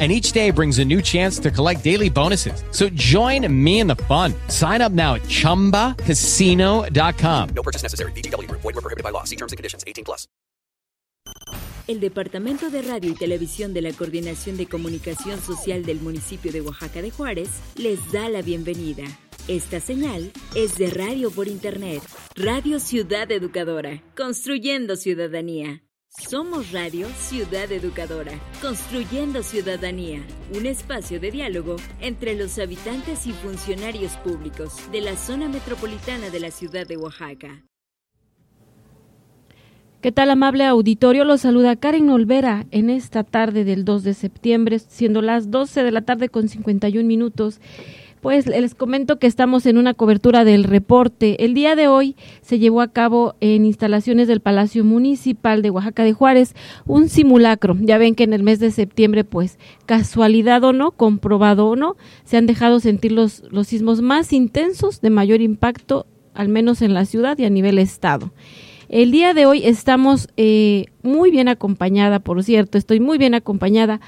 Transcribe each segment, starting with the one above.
and each day brings a new chance to collect daily bonuses. So join me in the fun. Sign up now at ChumbaCasino.com. No purchase necessary. BGW. Void were prohibited by law. See terms and conditions. 18 plus. El Departamento de Radio y Televisión de la Coordinación de Comunicación Social del municipio de Oaxaca de Juárez les da la bienvenida. Esta señal es de Radio por Internet, Radio Ciudad Educadora, construyendo ciudadanía. Somos Radio Ciudad Educadora, construyendo ciudadanía, un espacio de diálogo entre los habitantes y funcionarios públicos de la zona metropolitana de la ciudad de Oaxaca. ¿Qué tal amable auditorio? Los saluda Karen Olvera en esta tarde del 2 de septiembre, siendo las 12 de la tarde con 51 minutos. Pues les comento que estamos en una cobertura del reporte. El día de hoy se llevó a cabo en instalaciones del Palacio Municipal de Oaxaca de Juárez un simulacro. Ya ven que en el mes de septiembre, pues casualidad o no, comprobado o no, se han dejado sentir los, los sismos más intensos de mayor impacto, al menos en la ciudad y a nivel estado. El día de hoy estamos eh, muy bien acompañada, por cierto, estoy muy bien acompañada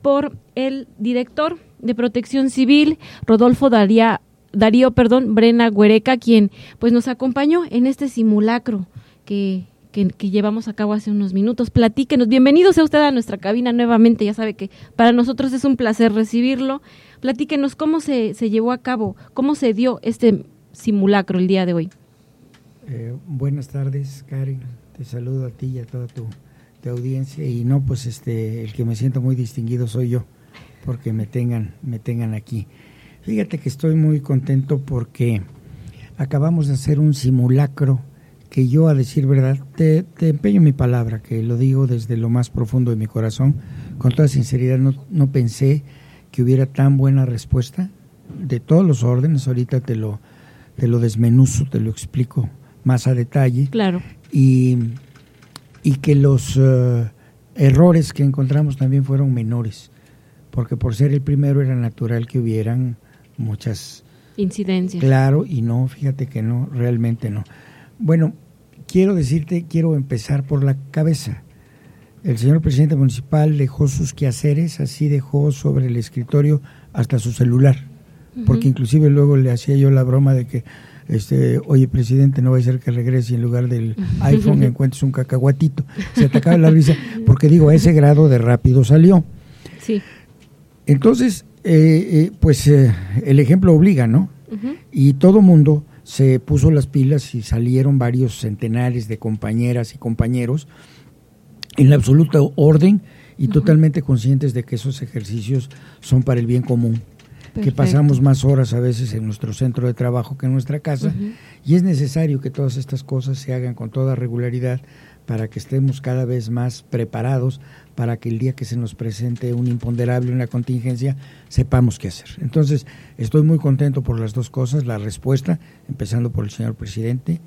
por el director de Protección Civil, Rodolfo Daría, Darío, perdón, Brena Guereca, quien pues nos acompañó en este simulacro que, que, llevamos a cabo hace unos minutos. Platíquenos, bienvenido sea usted a nuestra cabina nuevamente, ya sabe que para nosotros es un placer recibirlo. Platíquenos cómo se, se llevó a cabo, cómo se dio este simulacro el día de hoy. Eh, buenas tardes, Karen. Te saludo a ti y a toda tu, tu audiencia. Y no, pues este, el que me siento muy distinguido soy yo porque me tengan, me tengan aquí. Fíjate que estoy muy contento porque acabamos de hacer un simulacro que yo, a decir verdad, te, empeño mi palabra, que lo digo desde lo más profundo de mi corazón, con toda sinceridad, no, no pensé que hubiera tan buena respuesta de todos los órdenes, ahorita te lo, te lo desmenuzo, te lo explico más a detalle. Claro. Y, y que los eh, errores que encontramos también fueron menores porque por ser el primero era natural que hubieran muchas incidencias. Claro, y no, fíjate que no, realmente no. Bueno, quiero decirte, quiero empezar por la cabeza. El señor presidente municipal dejó sus quehaceres, así dejó sobre el escritorio hasta su celular, porque inclusive luego le hacía yo la broma de que, este, oye presidente, no va a ser que regrese y en lugar del iPhone encuentres un cacahuatito. Se atacaba la risa, porque digo, a ese grado de rápido salió. Sí. Entonces, eh, eh, pues eh, el ejemplo obliga, ¿no? Y todo mundo se puso las pilas y salieron varios centenares de compañeras y compañeros en la absoluta orden y totalmente conscientes de que esos ejercicios son para el bien común. que pasamos más horas a veces en nuestro centro de trabajo que en nuestra casa y es necesario que todas estas cosas se hagan con toda regularidad para que estemos cada vez más preparados para que el día que se nos presente un imponderable, una contingencia, sepamos qué hacer. Entonces, estoy muy contento por las dos cosas, la respuesta, empezando por el señor presidente,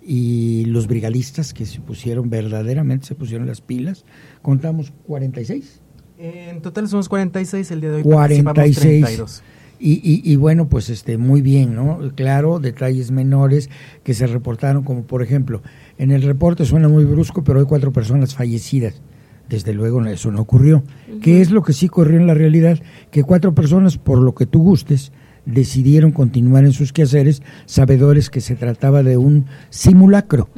y los brigadistas que se pusieron verdaderamente, se pusieron las pilas. Contamos 46. En total somos 46, el día de hoy 46. 32. Y, y, y, bueno, pues este muy bien, ¿no? Claro, detalles menores que se reportaron, como por ejemplo, en el reporte suena muy brusco, pero hay cuatro personas fallecidas desde luego eso no ocurrió. ¿Qué es lo que sí ocurrió en la realidad? Que cuatro personas, por lo que tú gustes, decidieron continuar en sus quehaceres, sabedores que se trataba de un simulacro.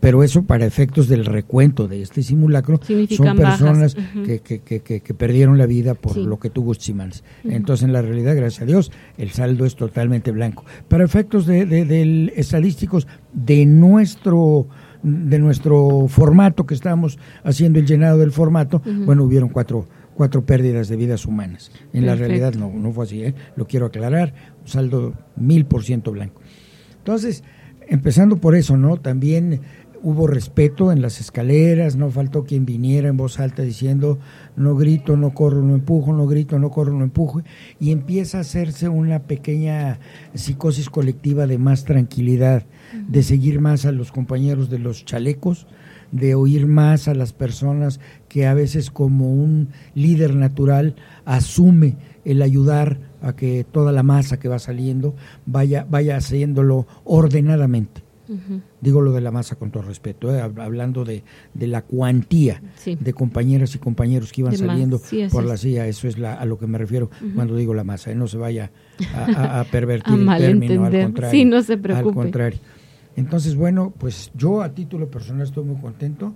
Pero eso para efectos del recuento de este simulacro son personas que, que, que, que, perdieron la vida por lo que tú gustes Entonces, en la realidad, gracias a Dios, el saldo es totalmente blanco. Para efectos de, de, estadísticos de nuestro de nuestro formato que estábamos haciendo el llenado del formato, bueno, hubieron cuatro, cuatro pérdidas de vidas humanas. En la realidad no, no fue así, ¿eh? lo quiero aclarar, un saldo mil por ciento blanco. Entonces, empezando por eso, ¿no? También hubo respeto en las escaleras, no faltó quien viniera en voz alta diciendo no grito, no corro, no empujo, no grito, no corro, no empujo, y empieza a hacerse una pequeña psicosis colectiva de más tranquilidad, de seguir más a los compañeros de los chalecos, de oír más a las personas que a veces como un líder natural asume el ayudar a que toda la masa que va saliendo vaya, vaya haciéndolo ordenadamente. Digo lo de la masa con todo respeto, ¿eh? Hab- hablando de, de la cuantía Sí. de compañeras y compañeros que iban De saliendo sí, por es. la silla, eso es la, a lo que me refiero cuando digo la masa, ¿eh? no se vaya a, a- a pervertir A el término, al contrario. Sí, no se Al contrario. Entonces, bueno, pues yo a título personal estoy muy contento.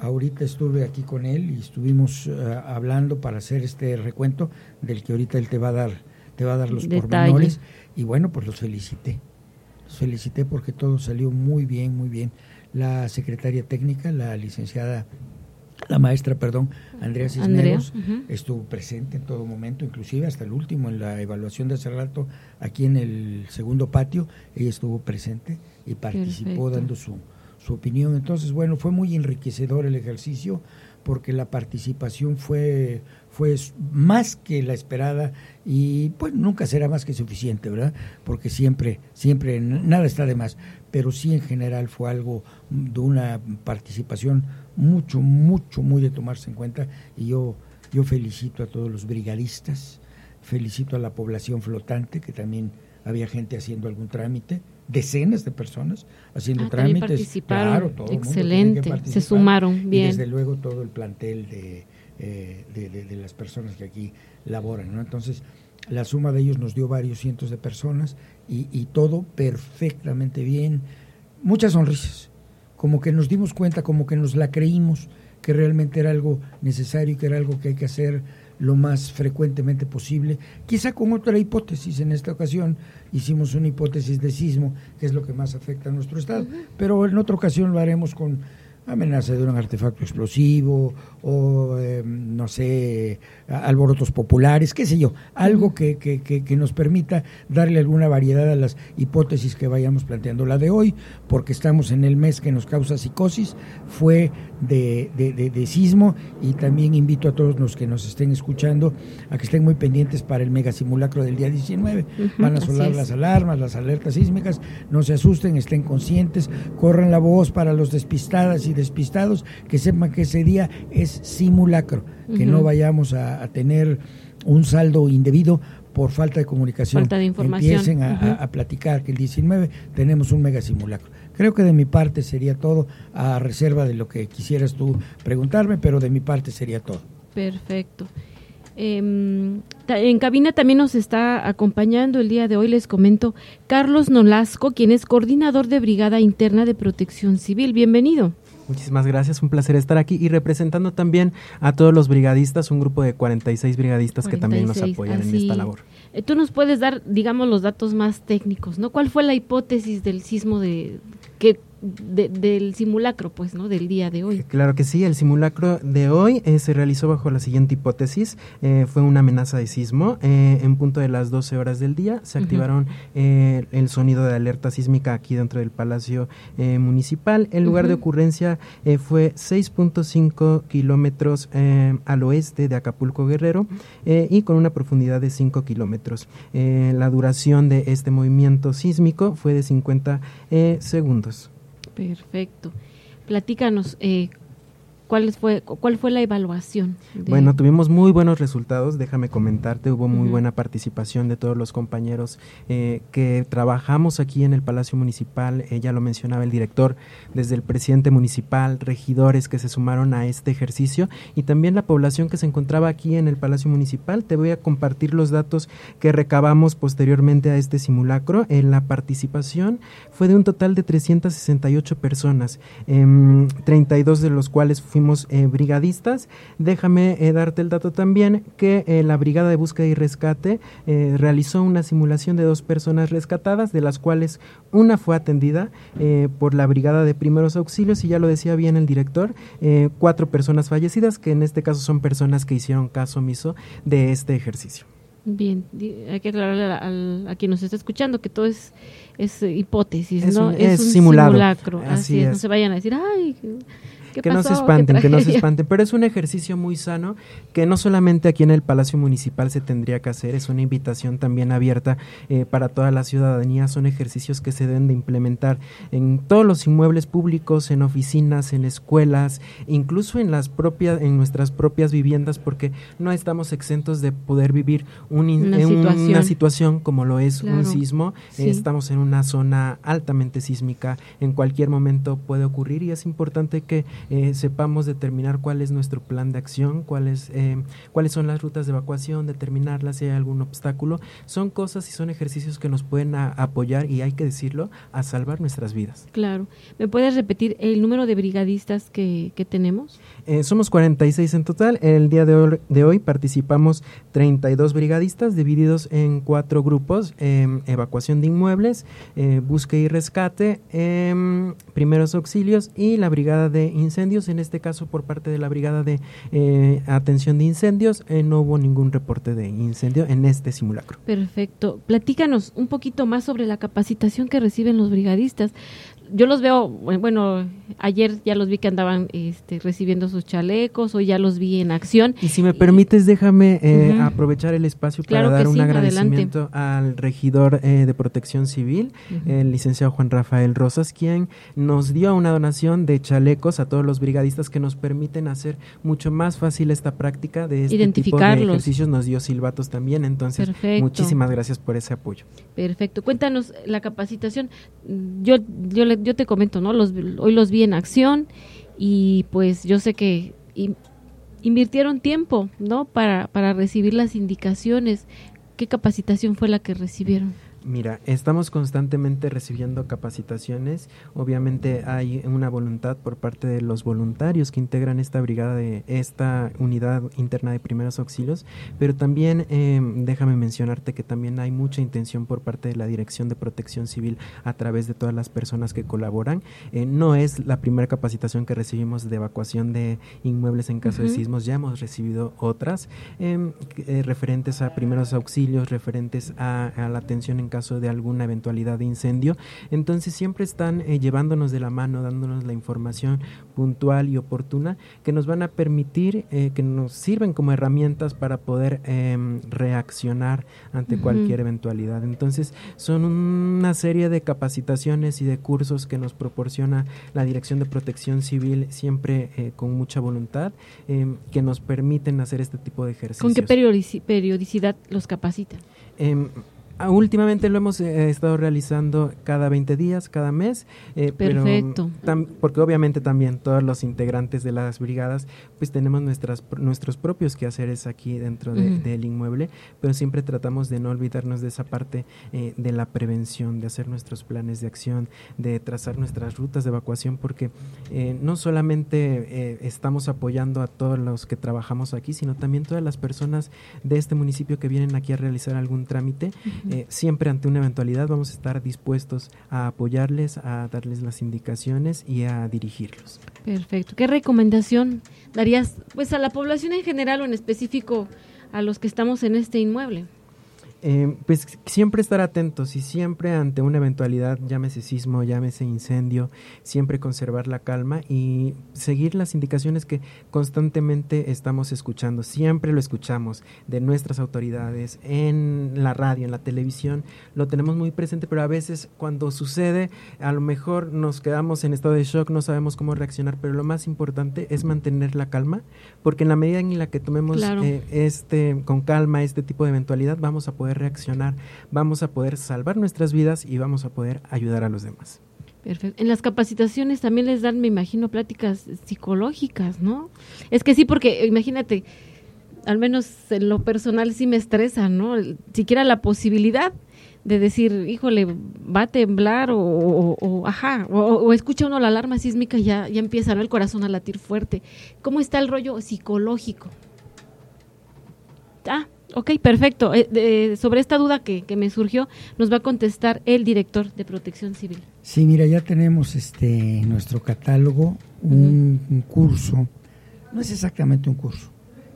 Ahorita estuve aquí con él y estuvimos eh, hablando para hacer este recuento del que ahorita él te va a dar, te va a dar los Detalle. pormenores. Y bueno, pues los felicité. Los felicité porque todo salió muy bien, muy bien. La secretaria técnica, la licenciada, la maestra, perdón, Andrea Cisneros, estuvo presente en todo momento, inclusive hasta el último, en la evaluación de hace rato, aquí en el segundo patio, ella estuvo presente y participó Perfecto. dando su, su opinión. Entonces, bueno, fue muy enriquecedor el ejercicio porque la participación fue, fue más que la esperada y pues nunca será más que suficiente, ¿verdad? Porque siempre, siempre, nada está de más, pero sí en general fue algo de una participación mucho, mucho, muy de tomarse en cuenta y yo, yo felicito a todos los brigadistas, felicito a la población flotante, que también había gente haciendo algún trámite, decenas de personas haciendo Ah, trámites. participaron. Claro, todo el mundo tiene que Excelente, se sumaron, Y bien. desde luego todo el plantel de, eh, de, de- de las personas que aquí laboran, ¿no? Entonces, la suma de ellos nos dio varios cientos de personas y, y todo perfectamente bien. Muchas sonrisas, como que nos dimos cuenta, como que nos la creímos, que realmente era algo necesario y que era algo que hay que hacer lo más frecuentemente posible. Quizá con otra hipótesis, en esta ocasión hicimos una hipótesis de sismo, que es lo que más afecta a nuestro estado, pero en otra ocasión lo haremos con amenaza de un artefacto explosivo o, eh, no sé, alborotos populares, qué sé yo, algo que, que, que, que nos permita darle alguna variedad a las hipótesis que vayamos planteando. La de hoy, porque estamos en el mes que nos causa psicosis, fue de, de, de- de sismo y también invito a todos los que nos estén escuchando a que estén muy pendientes para el mega simulacro del día 19. Ujú, Van a sonar las alarmas, las alertas sísmicas, no se asusten, estén conscientes, corran la voz para los despistadas y despistados, que sepan que ese día es simulacro, que no vayamos a, a tener un saldo indebido por falta de comunicación. Falta de información. Empiecen a, a platicar que el 19 tenemos un mega simulacro. Creo que de mi parte sería todo, a reserva de lo que quisieras tú preguntarme, pero de mi parte sería todo. Perfecto. Em, en cabina también nos está acompañando el día de hoy, les comento, Carlos Nolasco, quien es coordinador de Brigada Interna de Protección Civil. Bienvenido. Muchísimas gracias, un placer estar aquí y representando también a todos los brigadistas, un grupo de 46 brigadistas que también nos 46, apoyan en esta labor. Eh, Tú nos puedes dar, digamos, los datos más técnicos, ¿no? ¿Cuál fue la hipótesis del sismo de que de- del simulacro, pues, ¿no? Del día de hoy. Claro que sí, el simulacro de hoy eh, se realizó bajo la siguiente hipótesis. Eh, fue una amenaza de sismo. Eh, en punto de las 12 horas del día se activaron eh, el sonido de alerta sísmica aquí dentro del Palacio Municipal. El lugar de ocurrencia fue 6.5 kilómetros al oeste de Acapulco Guerrero y con una profundidad de 5 kilómetros. Eh, la duración de este movimiento sísmico fue de 50 eh, segundos. Perfecto. Platícanos, eh, ¿cuál fue, ¿cuál fue la evaluación? de- Bueno, tuvimos muy buenos resultados, déjame comentarte, hubo muy buena participación de todos los compañeros eh, que trabajamos aquí en el Palacio Municipal, eh, ya lo mencionaba el director, desde el presidente municipal, regidores que se sumaron a este ejercicio y también la población que se encontraba aquí en el Palacio Municipal. Te voy a compartir los datos que recabamos posteriormente a este simulacro. En la participación fue de un total de 368 personas, em, 32 de los cuales fuimos fuimos eh, brigadistas. Déjame eh, darte el dato también que eh, la Brigada de Búsqueda y Rescate realizó una simulación de dos personas rescatadas, de las cuales una fue atendida por la Brigada de Primeros Auxilios, y ya lo decía bien el director, cuatro personas fallecidas, que en este caso son personas que hicieron caso omiso de este ejercicio. Bien, hay que aclararle a, a quien nos está escuchando que todo es, es hipótesis, Es ¿no? un- es simulado. simulacro. Así, Así es. no es. se vayan a decir, ay, ¿qué que no se ¿Qué espanten, que no se tragedia?". espanten, pero es un ejercicio muy sano que no solamente aquí en el Palacio Municipal se tendría que hacer, es una invitación también abierta eh, para toda la ciudadanía, son ejercicios que se deben de implementar en todos los inmuebles públicos, en oficinas, en escuelas, incluso en las propias, en nuestras propias viviendas, porque no estamos exentos de poder vivir un Una eh, una situación. situación como lo es un sismo, Sí. Eh, estamos en una zona altamente sísmica, en cualquier momento puede ocurrir y es importante que eh, sepamos determinar cuál es nuestro plan de acción, cuáles eh, cuáles son las rutas de evacuación, determinarlas si hay algún obstáculo. Son cosas y son ejercicios que nos pueden apoyar y hay que decirlo, a salvar nuestras vidas. Claro. ¿Me puedes repetir el número de brigadistas que, que tenemos? Eh, somos 46 en total. El día de hoy, de hoy participamos 32 brigadistas divididos en cuatro grupos. em, evacuación de inmuebles, eh, búsqueda y rescate, em, primeros auxilios y la brigada de incendios. En este caso, por parte de la brigada de eh, atención de incendios, eh, no hubo ningún reporte de incendio en este simulacro. Perfecto. Platícanos un poquito más sobre la capacitación que reciben los brigadistas. Yo los veo, bueno, ayer ya los vi que andaban este, recibiendo sus chalecos, hoy ya los vi en acción. Y si me permites, déjame eh, aprovechar el espacio para Claro dar un sí, agradecimiento al regidor eh, de Protección Civil, el licenciado Juan Rafael Rosas, quien nos dio una donación de chalecos a todos los brigadistas que nos permiten hacer mucho más fácil esta práctica de este tipo de Identificarlos. ejercicios. Nos dio silbatos también, entonces Perfecto. muchísimas gracias por ese apoyo. Perfecto. Cuéntanos la capacitación. Yo, yo, yo te comento, ¿no? Los, hoy los vi en acción y pues yo sé que in- invirtieron tiempo, ¿no? Para, para recibir las indicaciones. ¿Qué capacitación fue la que recibieron? Mira, estamos constantemente recibiendo capacitaciones. Obviamente hay una voluntad por parte de los voluntarios que integran esta brigada de esta unidad interna de primeros auxilios, pero también eh, déjame mencionarte que también hay mucha intención por parte de la Dirección de Protección Civil a través de todas las personas que colaboran. Eh, no es la primera capacitación que recibimos de evacuación de inmuebles en caso de sismos, ya hemos recibido otras em, eh, referentes a primeros auxilios, referentes a, a la atención en caso de alguna eventualidad de incendio. Entonces siempre están eh, llevándonos de la mano, dándonos la información puntual y oportuna que nos van a permitir, eh, que nos sirven como herramientas para poder em, reaccionar ante cualquier eventualidad. Entonces son una serie de capacitaciones y de cursos que nos proporciona la Dirección de Protección Civil siempre eh, con mucha voluntad em, que nos permiten hacer este tipo de ejercicios. ¿Con qué periodici- periodicidad los capacitan? Ah, últimamente lo hemos eh, estado realizando cada 20 días, cada mes. eh, pero Perfecto. tam- porque obviamente también todos los integrantes de las brigadas, pues tenemos nuestras, nuestros propios quehaceres aquí dentro de- del inmueble, pero siempre tratamos de no olvidarnos de esa parte eh, de la prevención, de hacer nuestros planes de acción, de trazar nuestras rutas de evacuación, porque eh, no solamente eh, estamos apoyando a todos los que trabajamos aquí, sino también todas las personas de este municipio que vienen aquí a realizar algún trámite. Eh, siempre ante una eventualidad vamos a estar dispuestos a apoyarles, a darles las indicaciones y a dirigirlos. Perfecto. ¿Qué recomendación darías pues a la población en general o en específico a los que estamos en este inmueble? Eh, pues siempre estar atentos y siempre ante una eventualidad, llámese sismo, llámese incendio, siempre conservar la calma y seguir las indicaciones que constantemente estamos escuchando. Siempre lo escuchamos de nuestras autoridades en la radio, en la televisión, lo tenemos muy presente, pero a veces cuando sucede, a lo mejor nos quedamos en estado de shock, no sabemos cómo reaccionar, pero lo más importante es mantener la calma, porque en la medida en la que tomemos Claro. eh, este con calma este tipo de eventualidad, vamos a poder reaccionar, vamos a poder salvar nuestras vidas y vamos a poder ayudar a los demás. Perfecto. En las capacitaciones también les dan, me imagino, pláticas psicológicas, ¿no? Es que sí, porque imagínate, al menos en lo personal sí me estresa, ¿no? Siquiera la posibilidad de decir, híjole, va a temblar o, ajá, o, o escucha uno la alarma sísmica y ya, ya empieza ¿no? el corazón a latir fuerte. ¿Cómo está el rollo psicológico? Ah, ok, perfecto. Eh, de- sobre esta duda que, que me surgió, nos va a contestar el director de Protección Civil. Sí, mira, ya tenemos este en nuestro catálogo un, un curso, no es exactamente un curso,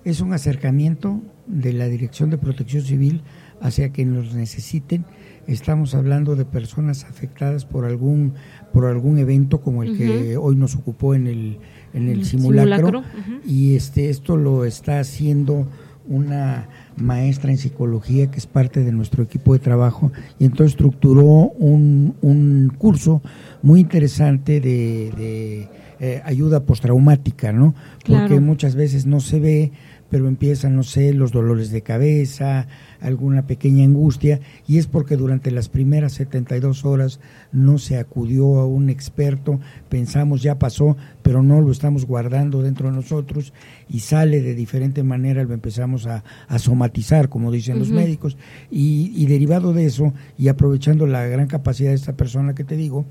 es un acercamiento de la Dirección de Protección Civil hacia quienes los necesiten. Estamos hablando de personas afectadas por algún por algún evento como el que hoy nos ocupó en el en el simulacro, y este esto lo está haciendo una maestra en psicología que es parte de nuestro equipo de trabajo y entonces estructuró un, un curso muy interesante de, de, eh, ayuda postraumática, ¿no? Porque muchas veces no se ve, pero empiezan, no sé, los dolores de cabeza, alguna pequeña angustia, y es porque durante las primeras 72 horas no se acudió a un experto, pensamos ya pasó, pero no lo estamos guardando dentro de nosotros y sale de diferente manera, lo empezamos a, a somatizar, como dicen los médicos, y, y derivado de eso, y aprovechando la gran capacidad de esta persona que te digo,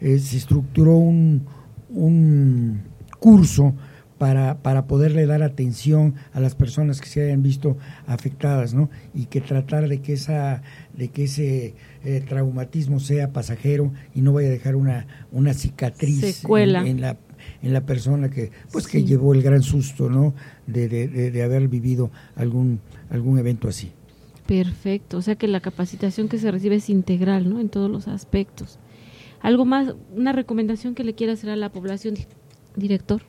eh, se estructuró un, un curso para, para poderle dar atención a las personas que se hayan visto afectadas, ¿no? Y que tratar de que esa, de que ese eh, traumatismo sea pasajero y no vaya a dejar una, una cicatriz. En, en la en la persona que pues que llevó el gran susto, ¿no? De, de, de, de haber vivido algún algún evento así. Perfecto, o sea que la capacitación que se recibe es integral, ¿no? En todos los aspectos. ¿Algo más, una recomendación que le quiera hacer a la población, di- director?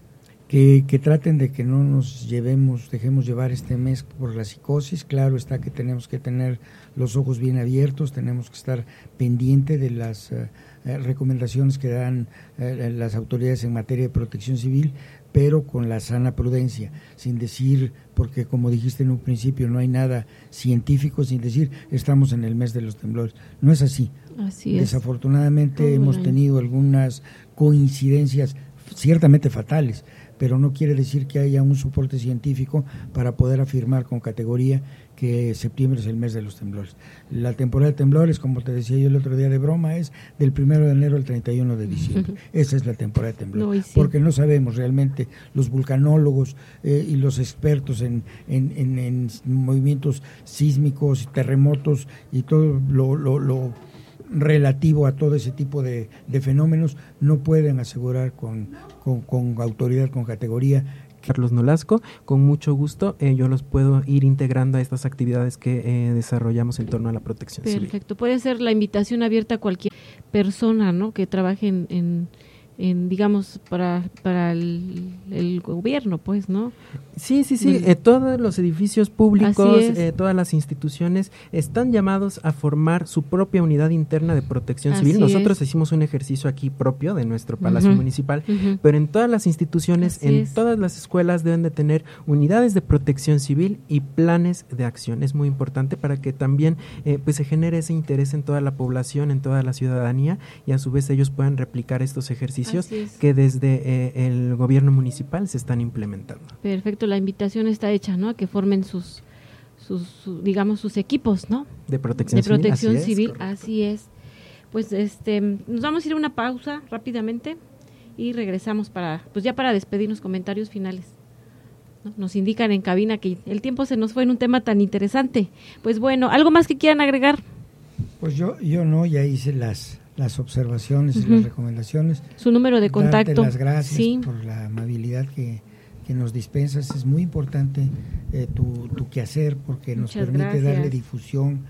que, que traten de que no nos llevemos, dejemos llevar este mes por la psicosis. Claro está que tenemos que tener los ojos bien abiertos, tenemos que estar pendiente de las eh, eh, recomendaciones que dan eh, las autoridades en materia de protección civil, pero con la sana prudencia, sin decir, porque como dijiste en un principio, no hay nada científico, sin decir, estamos en el mes de los temblores. No es así. Así es. Desafortunadamente hemos tenido algunas coincidencias ciertamente fatales, pero no quiere decir que haya un soporte científico para poder afirmar con categoría que septiembre es el mes de los temblores. La temporada de temblores, como te decía yo el otro día de broma, es del primero de enero al 31 de diciembre. Esa es la temporada de temblores. No, y sí. Porque no sabemos realmente los vulcanólogos eh, y los expertos en, en, en- en movimientos sísmicos y terremotos y todo lo, lo- lo relativo a todo ese tipo de, de fenómenos no pueden asegurar con, con, con autoridad, con categoría Carlos Nolasco, con mucho gusto eh, yo los puedo ir integrando a estas actividades que eh, desarrollamos en torno a la protección civil. Perfecto. Puede ser la invitación abierta a cualquier persona, ¿no? Que trabaje en, en, en, digamos, para, para el, el gobierno, pues, ¿no? Sí, sí, sí. Muy- eh, todos los edificios públicos, eh, todas las instituciones están llamados a formar su propia unidad interna de protección Así civil. Nosotros es. hicimos un ejercicio aquí propio de nuestro Palacio. Municipal, pero en todas las instituciones, Así en es. todas las escuelas deben de tener unidades de protección civil y planes de acción. Es muy importante para que también eh, pues se genere ese interés en toda la población, en toda la ciudadanía y a su vez ellos puedan replicar estos ejercicios Es. que desde eh, el gobierno municipal se están implementando. Perfecto. La invitación está hecha, ¿no? A que formen sus, sus, su- digamos, sus equipos, ¿no? De protección de civil. protección así es, civil, así es. Pues este, nos vamos a ir a una pausa rápidamente y regresamos para, pues ya para despedirnos comentarios finales. ¿no? Nos indican en cabina que el tiempo se nos fue en un tema tan interesante. Pues bueno, ¿algo más que quieran agregar? Pues yo, yo no, ya hice las, las observaciones y las recomendaciones. Su número de Darte contacto. las gracias Sí, por la amabilidad que, que nos dispensas. Es muy importante eh, tu, tu quehacer porque nos permite darle difusión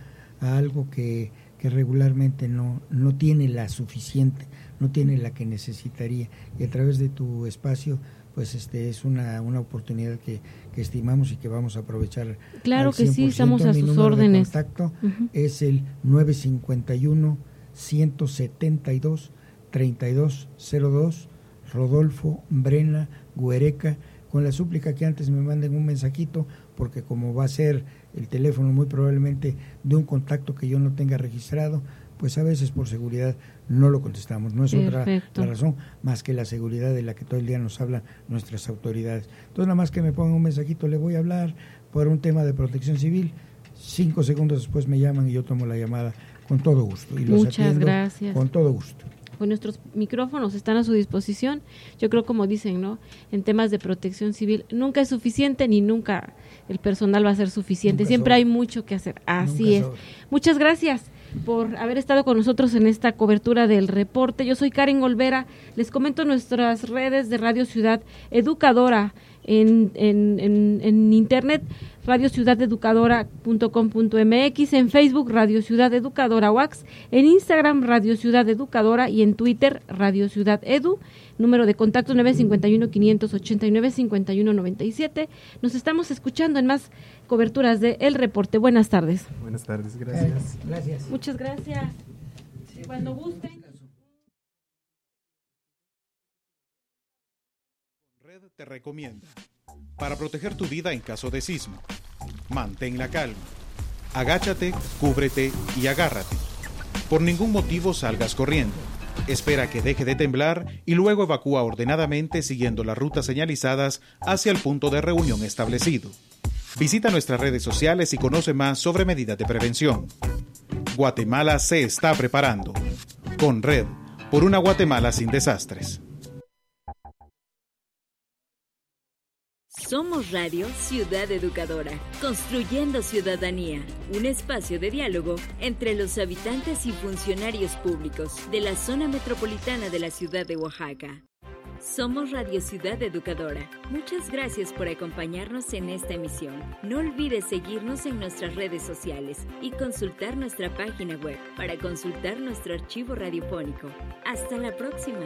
a algo que, que regularmente no, no tiene la suficiente, no tiene la que necesitaría. Y a través de tu espacio, pues este es una, una oportunidad que, que estimamos y que vamos a aprovechar. Claro al que sí, 100%. estamos a Mi sus órdenes. contacto Ujú. es el 951 172 3202 Rodolfo Brena Guereca con la súplica que antes me manden un mensajito porque como va a ser el teléfono muy probablemente de un contacto que yo no tenga registrado pues a veces por seguridad no lo contestamos. No es otra la razón más que la seguridad de la que todo el día nos hablan nuestras autoridades. Entonces nada más que me pongan un mensajito le voy a hablar por un tema de protección civil. Cinco segundos después me llaman y yo tomo la llamada Con todo gusto. Y los Muchas gracias. Con todo gusto. Pues nuestros micrófonos están a su disposición. Yo creo, como dicen, ¿no? En temas de protección civil, nunca es suficiente ni nunca el personal va a ser suficiente. Nunca Siempre hay mucho que hacer. Así Nunca es. Muchas gracias por haber estado con nosotros en esta cobertura del reporte. Yo soy Karen Olvera. Les comento nuestras redes de Radio Ciudad Educadora en, en, en, en internet radiociudadeducadora.com.mx, en Facebook Radio Ciudad Educadora Wax, en Instagram Radio Ciudad Educadora y en Twitter Radio Ciudad Edu. Número de contacto 951 589 5197. Nos estamos escuchando en más coberturas de El Reporte. Buenas tardes. Buenas tardes, gracias. Gracias. Muchas gracias. Cuando gusten. Te recomienda. Para proteger tu vida en caso de sismo, mantén la calma. Agáchate, cúbrete y agárrate. Por ningún motivo salgas corriendo. Espera que deje de temblar y luego evacúa ordenadamente siguiendo las rutas señalizadas hacia el punto de reunión establecido. Visita nuestras redes sociales y conoce más sobre medidas de prevención. Guatemala se está preparando. Con Red, por una Guatemala sin desastres. Somos Radio Ciudad Educadora, construyendo ciudadanía, un espacio de diálogo entre los habitantes y funcionarios públicos de la zona metropolitana de la ciudad de Oaxaca. Somos Radio Ciudad Educadora. Muchas gracias por acompañarnos en esta emisión. No olvides seguirnos en nuestras redes sociales y consultar nuestra página web para consultar nuestro archivo radiofónico. Hasta la próxima.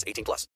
18 plus.